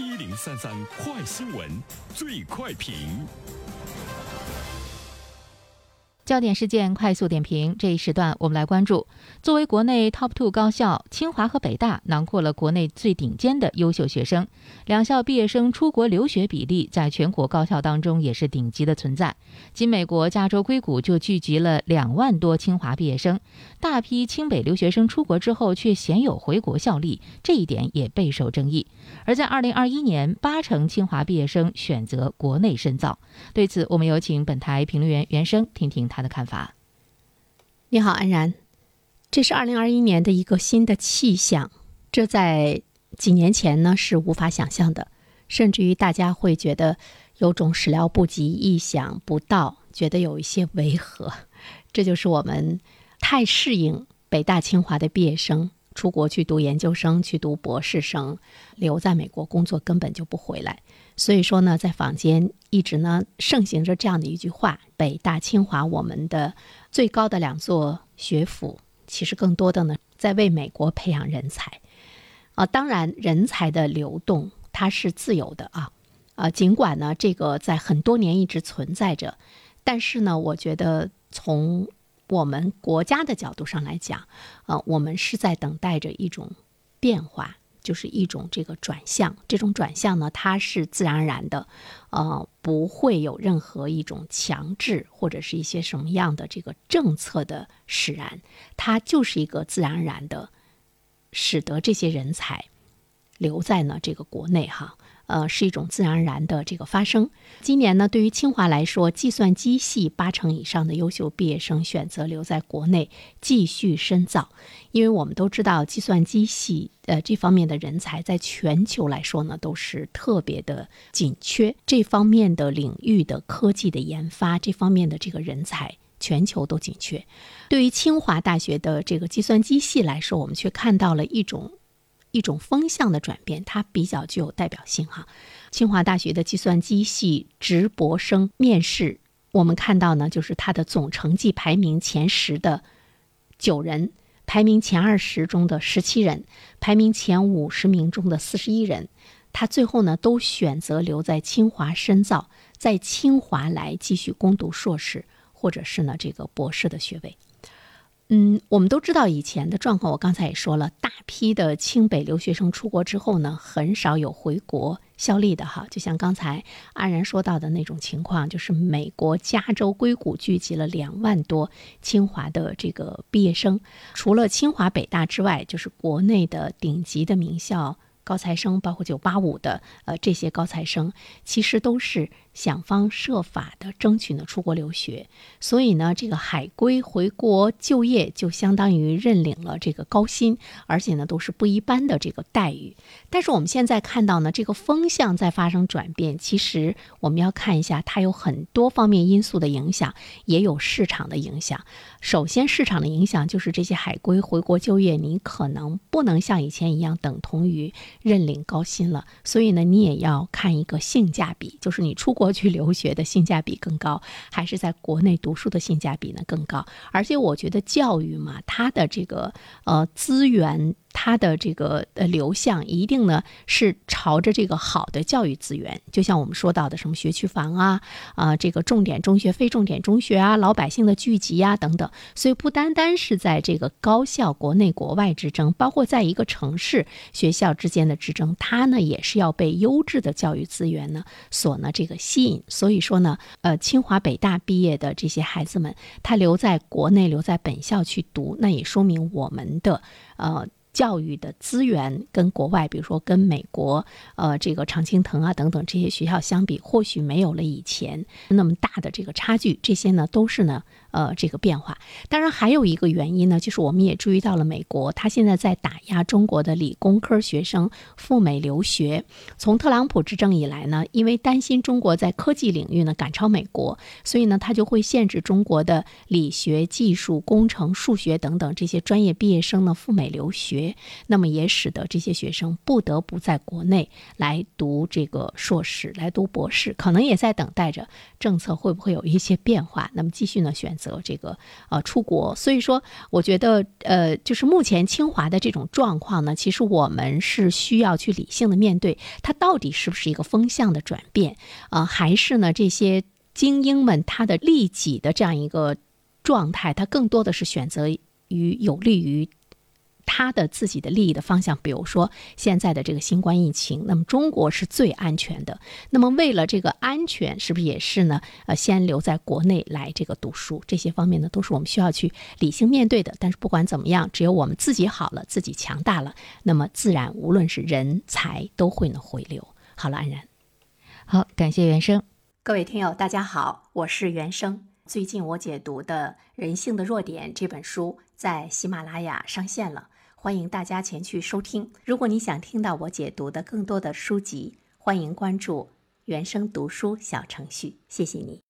一零三三快新闻，最快评。焦点事件快速点评，这一时段我们来关注。作为国内 top two 高校，清华和北大囊括了国内最顶尖的优秀学生，两校毕业生出国留学比例在全国高校当中也是顶级的存在。仅美国加州硅谷就聚集了两万多清华毕业生，大批清北留学生出国之后却鲜有回国效力，这一点也备受争议。而在二零二一年，八成清华毕业生选择国内深造。对此，我们有请本台评论员袁生听听他。的看法。你好，安然，这是二零二一年的一个新的气象，这在几年前呢是无法想象的，甚至于大家会觉得有种始料不及、意想不到，觉得有一些违和。这就是我们太适应北大清华的毕业生出国去读研究生、去读博士生，留在美国工作根本就不回来。所以说呢，在坊间一直呢盛行着这样的一句话：北大、清华，我们的最高的两座学府，其实更多的呢在为美国培养人才。啊，当然，人才的流动它是自由的啊，啊，尽管呢这个在很多年一直存在着，但是呢，我觉得从我们国家的角度上来讲，啊，我们是在等待着一种变化。就是一种这个转向，这种转向呢，它是自然而然的，呃，不会有任何一种强制或者是一些什么样的这个政策的使然，它就是一个自然而然的，使得这些人才留在呢这个国内哈。呃，是一种自然而然的这个发生。今年呢，对于清华来说，计算机系八成以上的优秀毕业生选择留在国内继续深造，因为我们都知道，计算机系呃这方面的人才在全球来说呢都是特别的紧缺，这方面的领域的科技的研发，这方面的这个人才全球都紧缺。对于清华大学的这个计算机系来说，我们却看到了一种。一种风向的转变，它比较具有代表性哈。清华大学的计算机系直博生面试，我们看到呢，就是它的总成绩排名前十的九人，排名前二十中的十七人，排名前五十名中的四十一人，他最后呢都选择留在清华深造，在清华来继续攻读硕士或者是呢这个博士的学位。嗯，我们都知道以前的状况，我刚才也说了，大批的清北留学生出国之后呢，很少有回国效力的哈。就像刚才安然说到的那种情况，就是美国加州硅谷聚集了两万多清华的这个毕业生，除了清华、北大之外，就是国内的顶级的名校高材生，包括九八五的呃这些高材生，其实都是。想方设法的争取呢出国留学，所以呢，这个海归回国就业就相当于认领了这个高薪，而且呢都是不一般的这个待遇。但是我们现在看到呢，这个风向在发生转变。其实我们要看一下，它有很多方面因素的影响，也有市场的影响。首先，市场的影响就是这些海归回国就业，你可能不能像以前一样等同于认领高薪了。所以呢，你也要看一个性价比，就是你出。国去留学的性价比更高，还是在国内读书的性价比呢更高？而且我觉得教育嘛，它的这个呃资源。它的这个呃流向一定呢是朝着这个好的教育资源，就像我们说到的什么学区房啊啊，这个重点中学、非重点中学啊，老百姓的聚集啊等等。所以不单单是在这个高校国内国外之争，包括在一个城市学校之间的之争，它呢也是要被优质的教育资源呢所呢这个吸引。所以说呢，呃，清华北大毕业的这些孩子们，他留在国内留在本校去读，那也说明我们的呃。教育的资源跟国外，比如说跟美国，呃，这个常青藤啊等等这些学校相比，或许没有了以前那么大的这个差距。这些呢，都是呢。呃，这个变化，当然还有一个原因呢，就是我们也注意到了美国，他现在在打压中国的理工科学生赴美留学。从特朗普执政以来呢，因为担心中国在科技领域呢赶超美国，所以呢，他就会限制中国的理学、技术、工程、数学等等这些专业毕业生呢赴美留学。那么也使得这些学生不得不在国内来读这个硕士，来读博士，可能也在等待着政策会不会有一些变化。那么继续呢选。择这个呃出国。所以说，我觉得呃，就是目前清华的这种状况呢，其实我们是需要去理性的面对，它到底是不是一个风向的转变啊，还是呢这些精英们他的利己的这样一个状态，他更多的是选择于有利于。他的自己的利益的方向，比如说现在的这个新冠疫情，那么中国是最安全的。那么为了这个安全，是不是也是呢？呃，先留在国内来这个读书，这些方面呢，都是我们需要去理性面对的。但是不管怎么样，只有我们自己好了，自己强大了，那么自然无论是人才都会呢回流。好了，安然，好，感谢原生。各位听友，大家好，我是原生。最近我解读的《人性的弱点》这本书在喜马拉雅上线了。欢迎大家前去收听。如果你想听到我解读的更多的书籍，欢迎关注原声读书小程序。谢谢你。